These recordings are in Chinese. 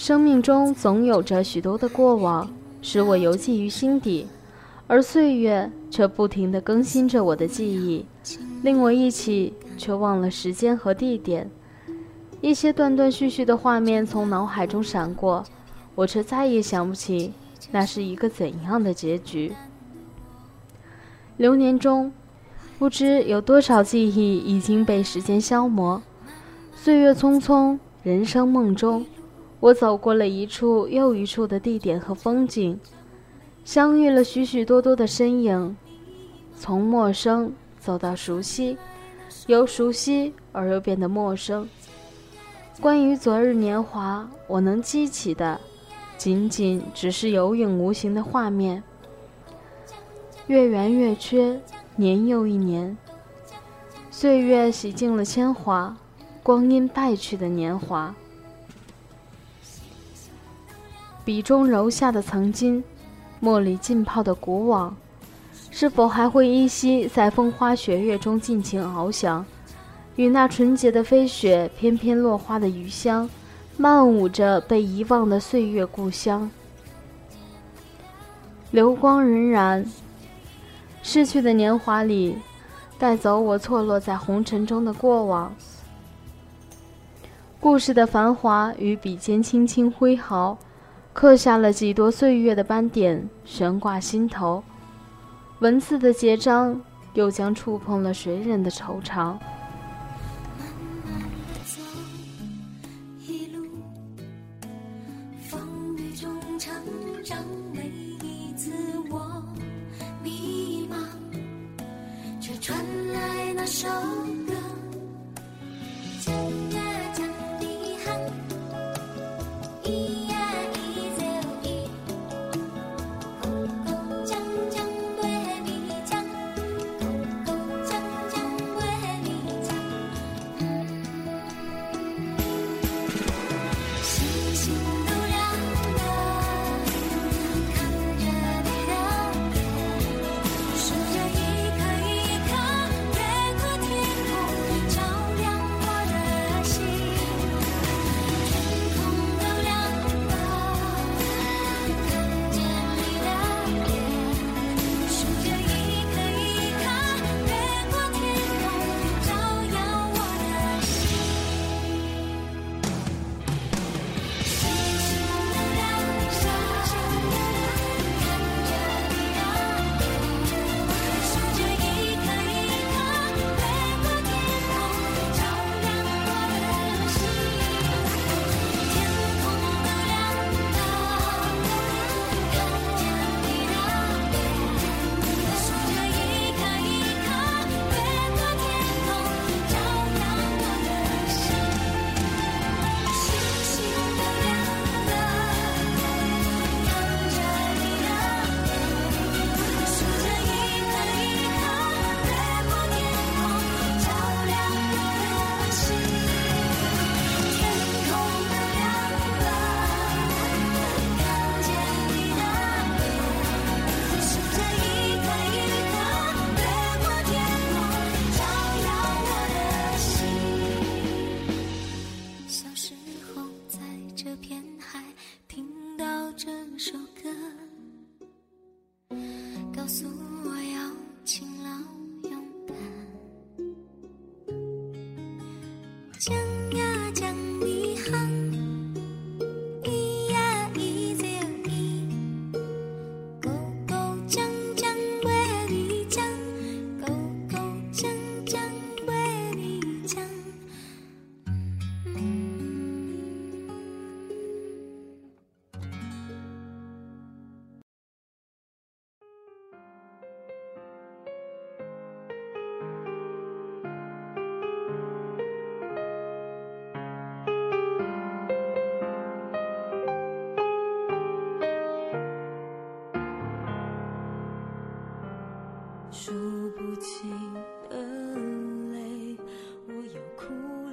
生命中总有着许多的过往，使我犹记于心底，而岁月却不停地更新着我的记忆，令我忆起却忘了时间和地点。一些断断续续的画面从脑海中闪过，我却再也想不起那是一个怎样的结局。流年中，不知有多少记忆已经被时间消磨，岁月匆匆，人生梦中。我走过了一处又一处的地点和风景，相遇了许许多多的身影，从陌生走到熟悉，由熟悉而又变得陌生。关于昨日年华，我能记起的，仅仅只是有影无形的画面。月圆月缺，年又一年，岁月洗净了铅华，光阴败去的年华。笔中揉下的曾经，墨里浸泡的古往，是否还会依稀在风花雪月中尽情翱翔，与那纯洁的飞雪翩翩落花的余香，漫舞着被遗忘的岁月故乡。流光荏苒，逝去的年华里，带走我错落在红尘中的过往。故事的繁华与笔尖轻轻挥毫。刻下了几多岁月的斑点，悬挂心头。文字的结章，又将触碰了谁人的惆怅？传来那首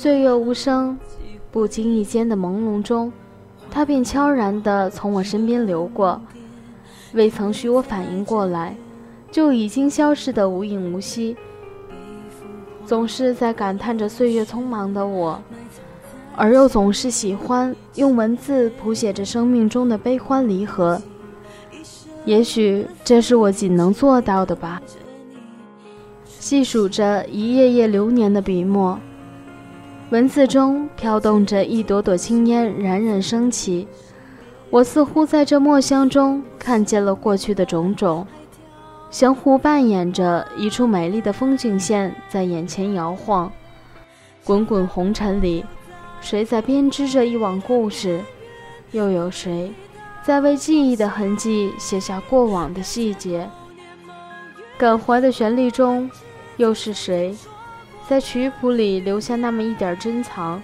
岁月无声，不经意间的朦胧中，它便悄然地从我身边流过，未曾许我反应过来，就已经消失得无影无息。总是在感叹着岁月匆忙的我，而又总是喜欢用文字谱写着生命中的悲欢离合。也许这是我仅能做到的吧。细数着一页页流年的笔墨，文字中飘动着一朵朵青烟，冉冉升起。我似乎在这墨香中看见了过去的种种，相互扮演着一处美丽的风景线在眼前摇晃。滚滚红尘里，谁在编织着一网故事？又有谁？在为记忆的痕迹写下过往的细节，感怀的旋律中，又是谁在曲谱里留下那么一点珍藏？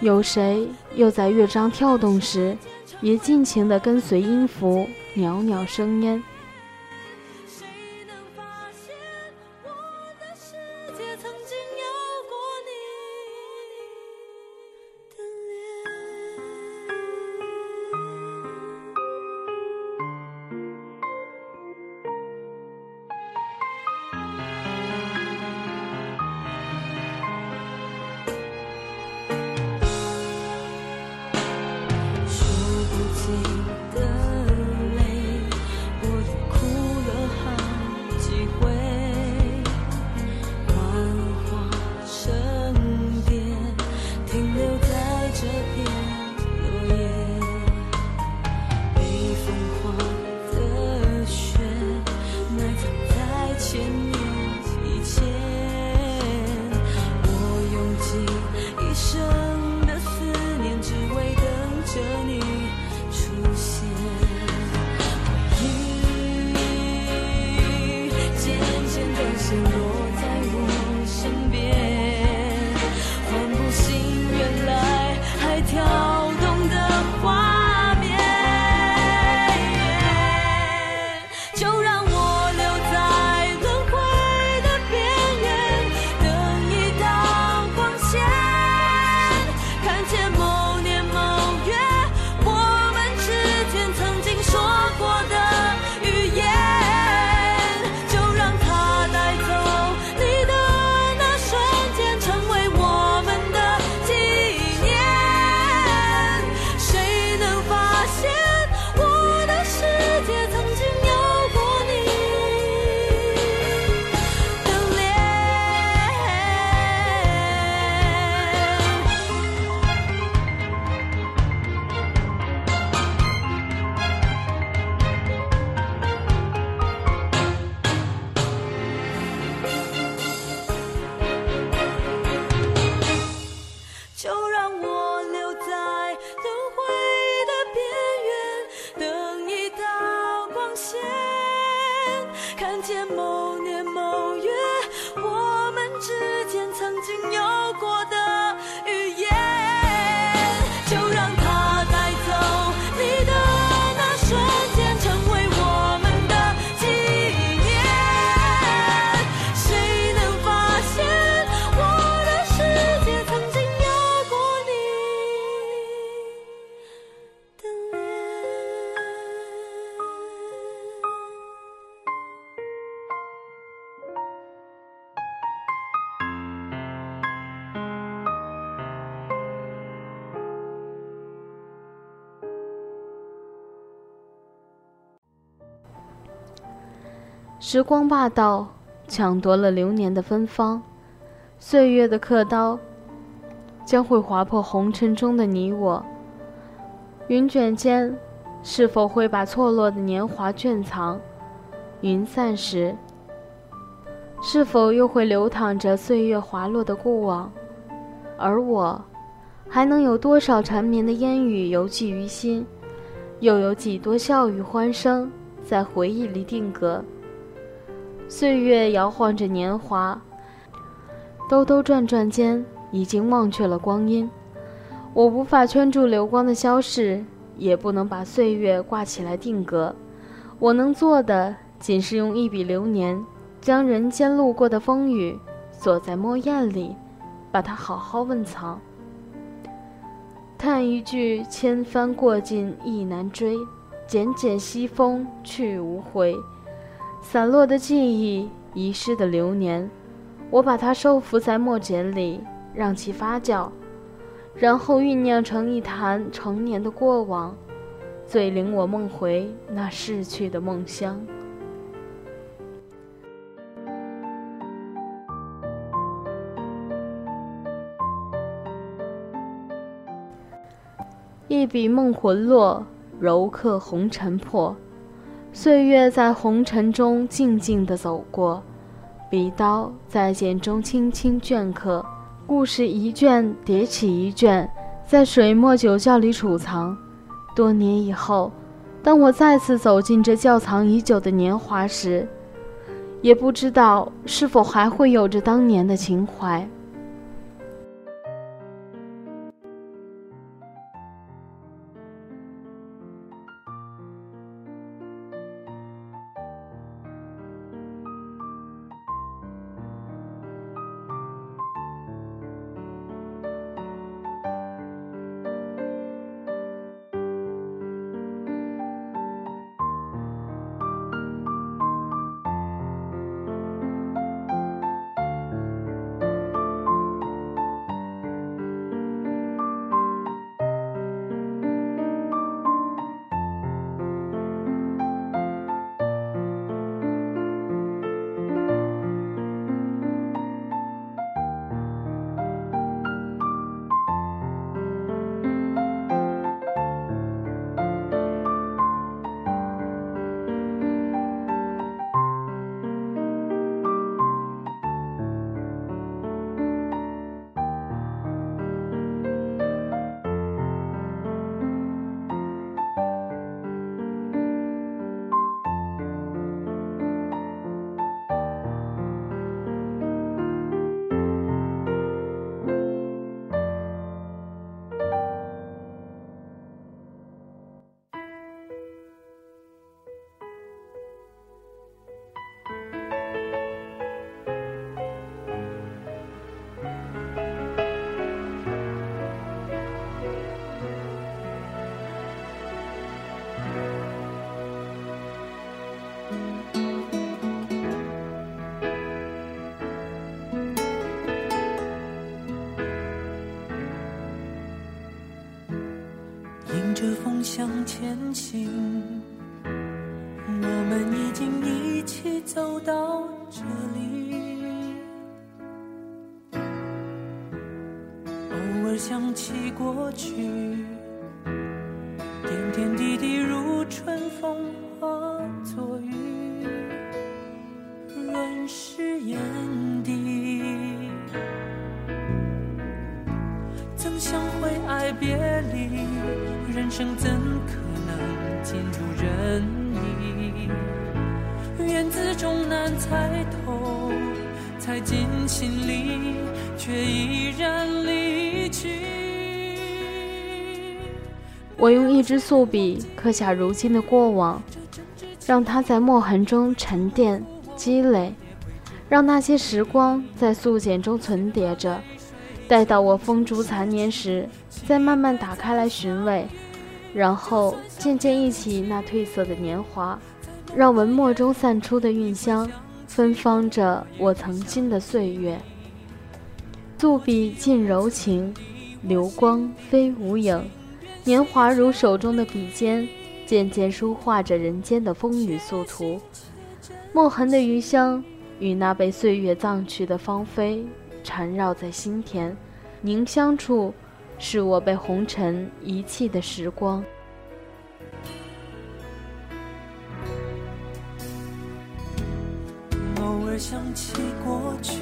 有谁又在乐章跳动时，也尽情地跟随音符袅袅生烟？时光霸道，抢夺了流年的芬芳，岁月的刻刀，将会划破红尘中的你我。云卷间，是否会把错落的年华卷藏？云散时，是否又会流淌着岁月滑落的过往？而我，还能有多少缠绵的烟雨犹记于心？又有几多笑语欢声在回忆里定格？岁月摇晃着年华，兜兜转转间，已经忘却了光阴。我无法圈住流光的消逝，也不能把岁月挂起来定格。我能做的，仅是用一笔流年，将人间路过的风雨锁在墨砚里，把它好好温藏。叹一句：千帆过尽意难追，剪剪西风去无回。散落的记忆，遗失的流年，我把它收服在墨笕里，让其发酵，然后酝酿成一坛成年的过往，最令我梦回那逝去的梦乡。一笔梦魂落，柔刻红尘破。岁月在红尘中静静地走过，笔刀在茧中轻轻镌刻，故事一卷叠起一卷，在水墨酒窖里储藏。多年以后，当我再次走进这窖藏已久的年华时，也不知道是否还会有着当年的情怀。向前行，我们已经一起走到这里。偶尔想起过去，一支素笔刻下如今的过往，让它在墨痕中沉淀积累，让那些时光在素简中存叠着。待到我风烛残年时，再慢慢打开来寻味。然后渐渐忆起那褪色的年华，让文墨中散出的韵香芬芳着我曾经的岁月。素笔尽柔情，流光飞无影，年华如手中的笔尖，渐渐书画着人间的风雨素图。墨痕的余香与那被岁月葬去的芳菲缠绕在心田，凝香处。是我被红尘遗弃的时光。偶尔想起过去，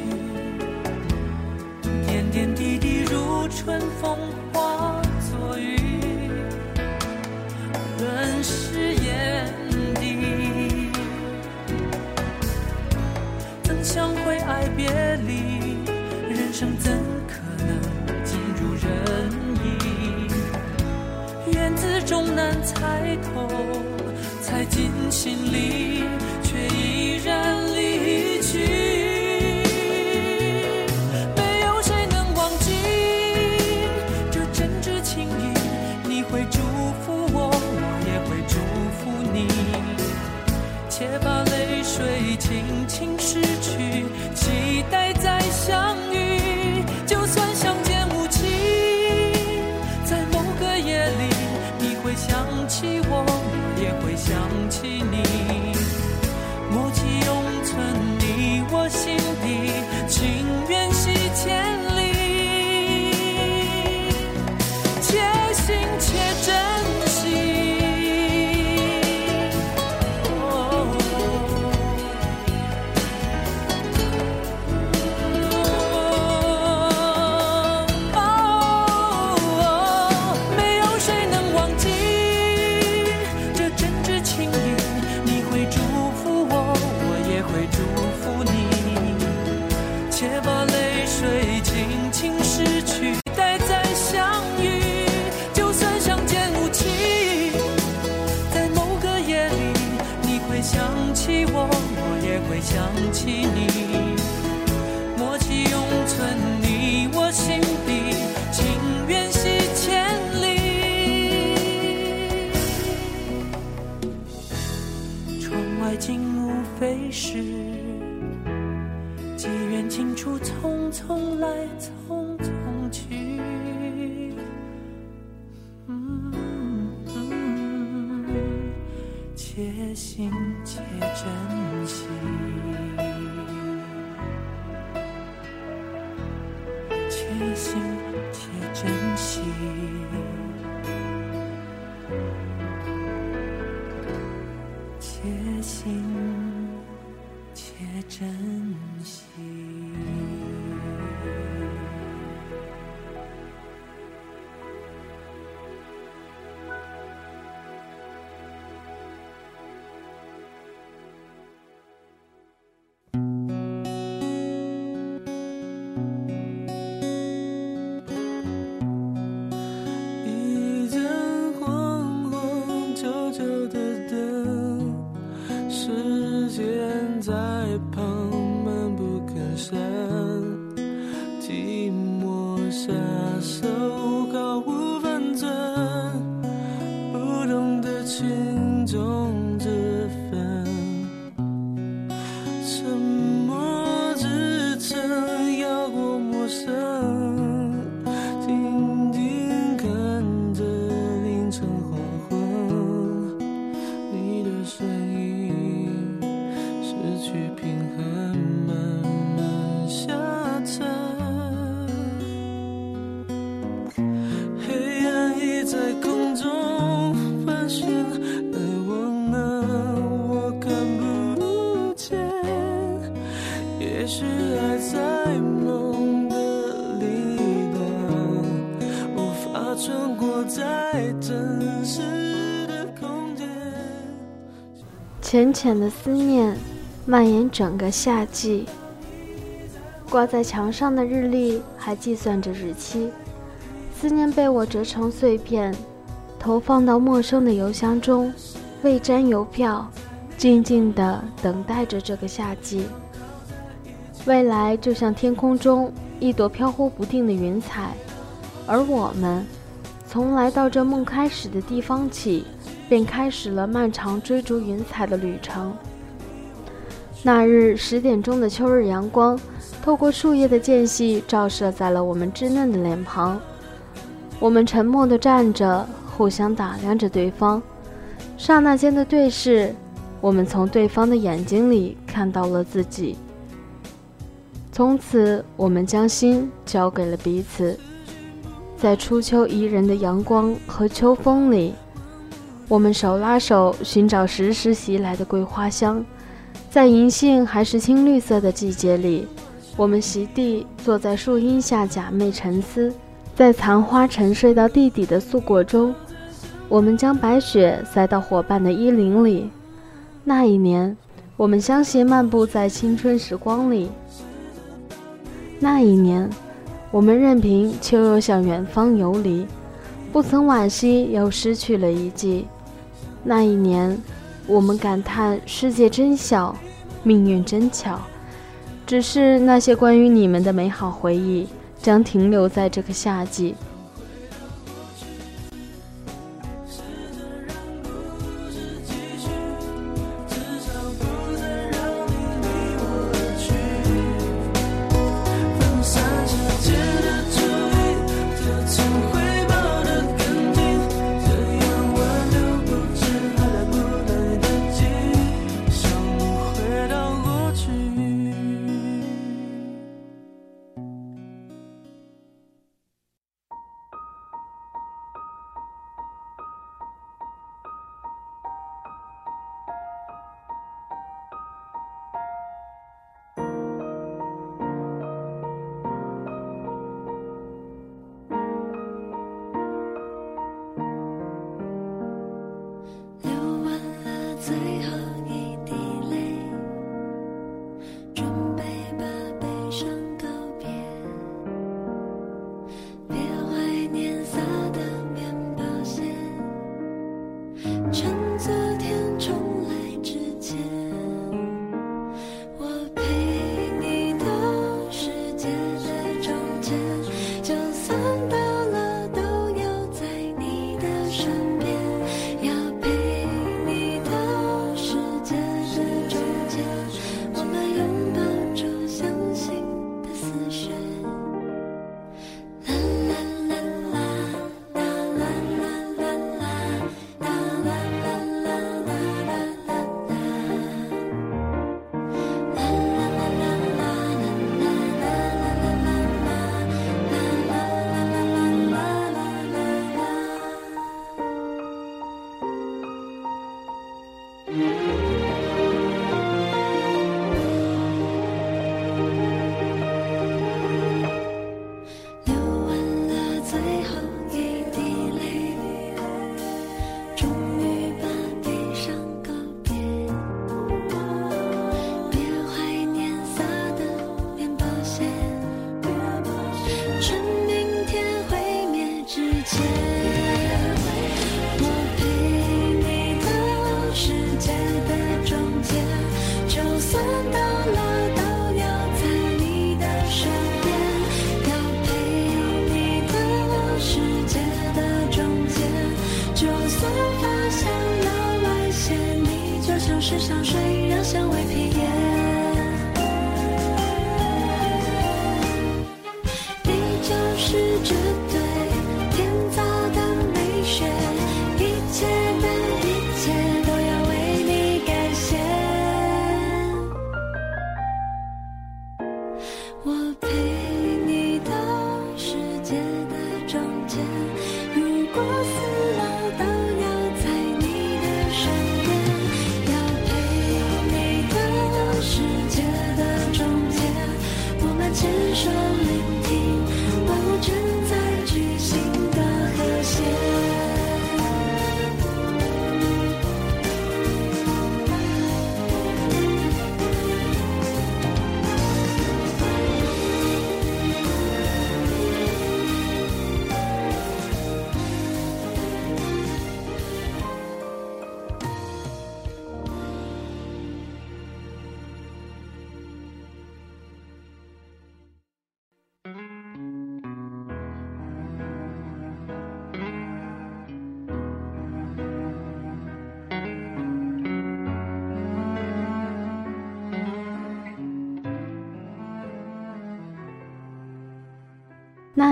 点点滴滴如春风化作雨，润湿眼底。曾相会爱别离，人生怎可能尽如人意？缘字？终难猜透，猜进心里，却依然离去。想起我，我也会想起你。默契永存你我心底，情缘系千里。窗外景物非是机缘尽处，匆匆来，且行且珍惜。浅浅的思念蔓延整个夏季，挂在墙上的日历还计算着日期，思念被我折成碎片，投放到陌生的邮箱中，未粘邮票，静静地等待着这个夏季。未来就像天空中一朵飘忽不定的云彩，而我们从来到这梦开始的地方起，便开始了漫长追逐云彩的旅程。那日十点钟的秋日阳光，透过树叶的间隙，照射在了我们稚嫩的脸庞。我们沉默地站着，互相打量着对方。刹那间的对视，我们从对方的眼睛里看到了自己。从此，我们将心交给了彼此。在初秋宜人的阳光和秋风里，我们手拉手寻找时时袭来的桂花香。在银杏还是青绿色的季节里，我们席地坐在树荫下假寐沉思。在残花沉睡到地底的素果中，我们将白雪塞到伙伴的衣领里。那一年，我们相携漫步在青春时光里。那一年，我们任凭秋又向远方游离，不曾惋惜又失去了一季。那一年，我们感叹世界真小，命运真巧。只是那些关于你们的美好回忆，将停留在这个夏季。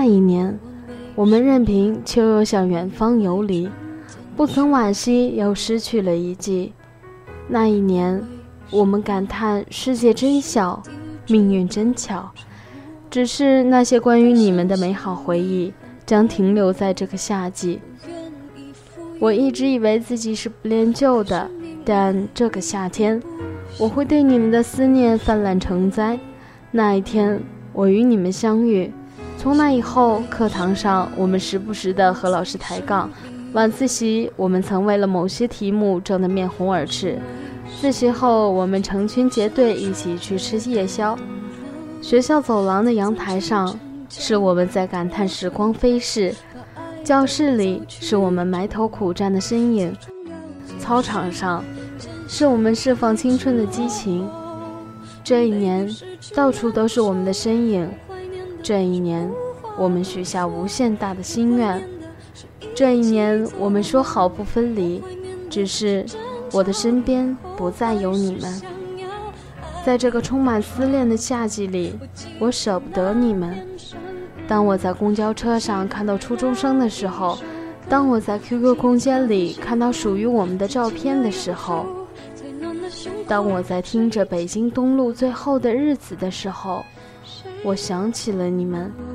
一年，我们任凭秋又向远方游离，不曾惋惜又失去了一季。那一年，我们感叹世界真小，命运真巧。只是那些关于你们的美好回忆，将停留在这个夏季。我一直以为自己是不恋旧的，但这个夏天，我会对你们的思念泛滥成灾。那一天，我与你们相遇。从那以后，课堂上我们时不时地和老师抬杠，晚自习我们曾为了某些题目争得面红耳赤，自习后我们成群结队一起去吃夜宵。学校走廊的阳台上，是我们在感叹时光飞逝；教室里是我们埋头苦战的身影；操场上，是我们释放青春的激情。这一年，到处都是我们的身影。这一年，我们许下无限大的心愿。这一年，我们说好不分离，只是我的身边不再有你们。在这个充满思念的夏季里，我舍不得你们。当我在公交车上看到初中生的时候，当我在 QQ 空间里看到属于我们的照片的时候，当我在听着北京东路最后的日子的时候，我想起了你们。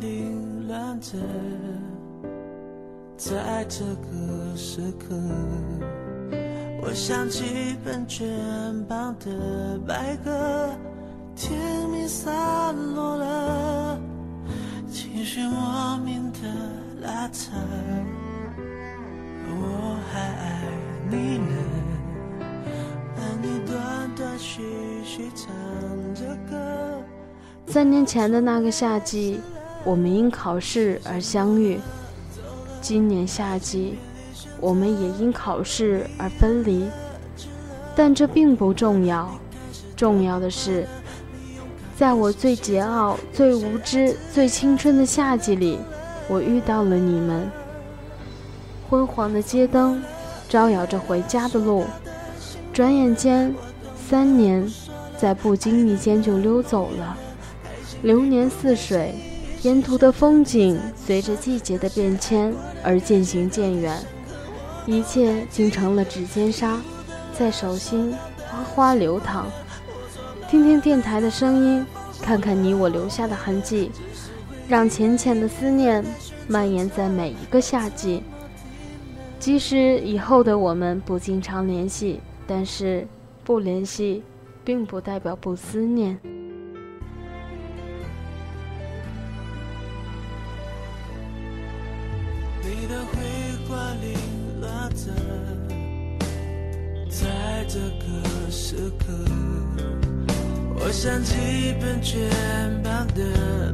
凌乱着，在这个时刻，我想起本卷旁的白鸽，天明散落了，情绪莫名的拉扯，我还爱你呢，而你断断续续唱着歌。三年前的那个夏季，我们因考试而相遇；今年夏季，我们也因考试而分离。但这并不重要，重要的是，在我最桀骜、最无知、最青春的夏季里，我遇到了你们。昏黄的街灯招摇着回家的路，转眼间，三年在不经意间就溜走了。流年似水，沿途的风景随着季节的变迁而渐行渐远，一切竟成了指尖沙，在手心哗哗流淌。听听电台的声音，看看你我留下的痕迹，让浅浅的思念蔓延在每一个夏季。即使以后的我们不经常联系，但是不联系，并不代表不思念。像几本全版的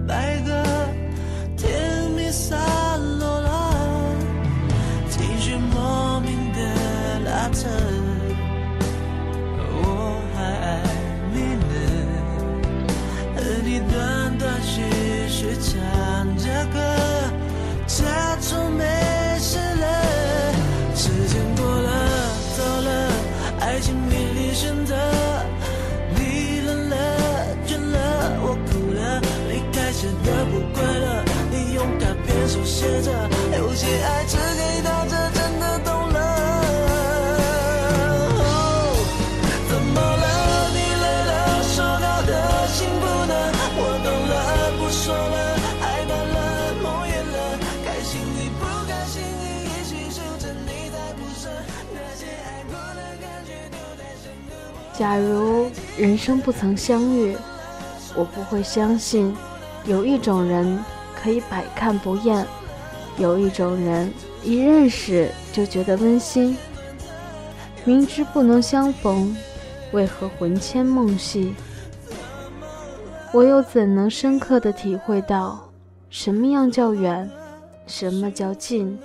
写着，有些爱只给到这，真的懂了。怎么了？你累了，收到的信不能，我懂了，不说了，爱淡了，梦远了，开心你不开心你一起守着，你才不舍那些爱过的感觉丢在深的。假如人生不曾相遇，我不会相信有一种人可以百看不厌，有一种人一认识就觉得温馨。明知不能相逢，为何魂牵梦系？我又怎能深刻的体会到什么样叫远，什么叫近？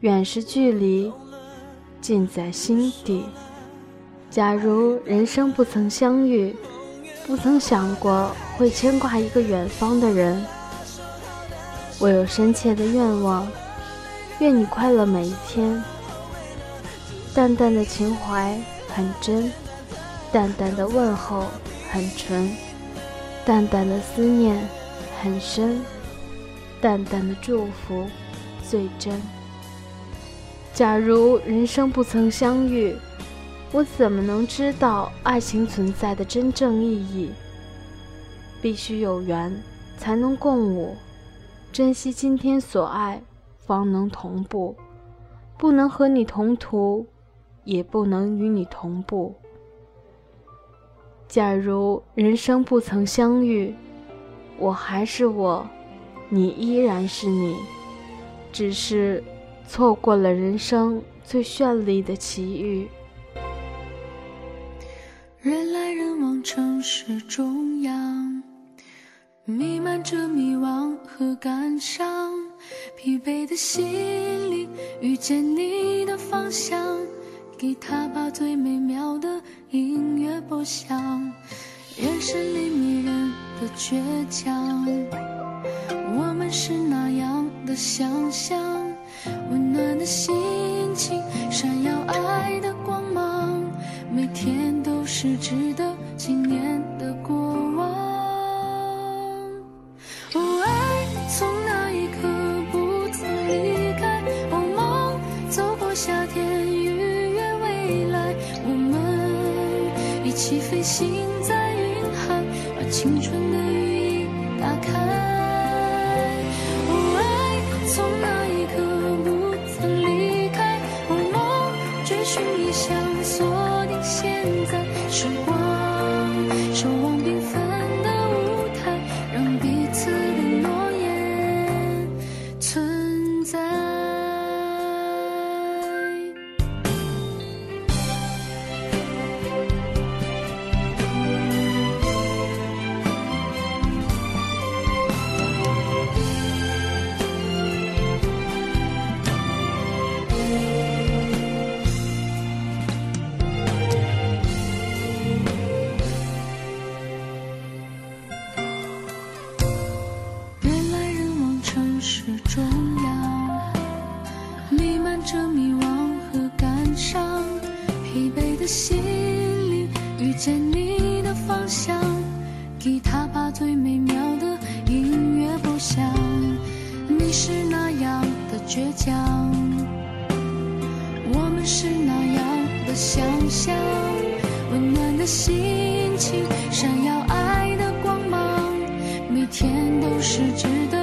远是距离，近在心底。假如人生不曾相遇，不曾想过会牵挂一个远方的人，我有深切的愿望，愿你快乐每一天。淡淡的情怀很真，淡淡的问候很纯，淡淡的思念很深，淡淡的祝福最真。假如人生不曾相遇，我怎么能知道爱情存在的真正意义？必须有缘，才能共舞。珍惜今天所爱，方能同步。不能和你同途，也不能与你同步。假如人生不曾相遇，我还是我，你依然是你，只是错过了人生最绚丽的奇遇。人来人往，城市中央，弥漫着迷惘和感伤。疲惫的心灵遇见你的方向，给他把最美妙的音乐播响。眼神里迷人的倔强，我们是那样的想象，温暖的心情，闪耀爱的光芒，每天都是值得纪念的过往。起飞行在云海，把青春的雨的心里遇见你的方向给他把最美妙的音乐播响。你是那样的倔强我们是那样的想象温暖的心情闪耀爱的光芒每天都是值得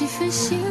几分心。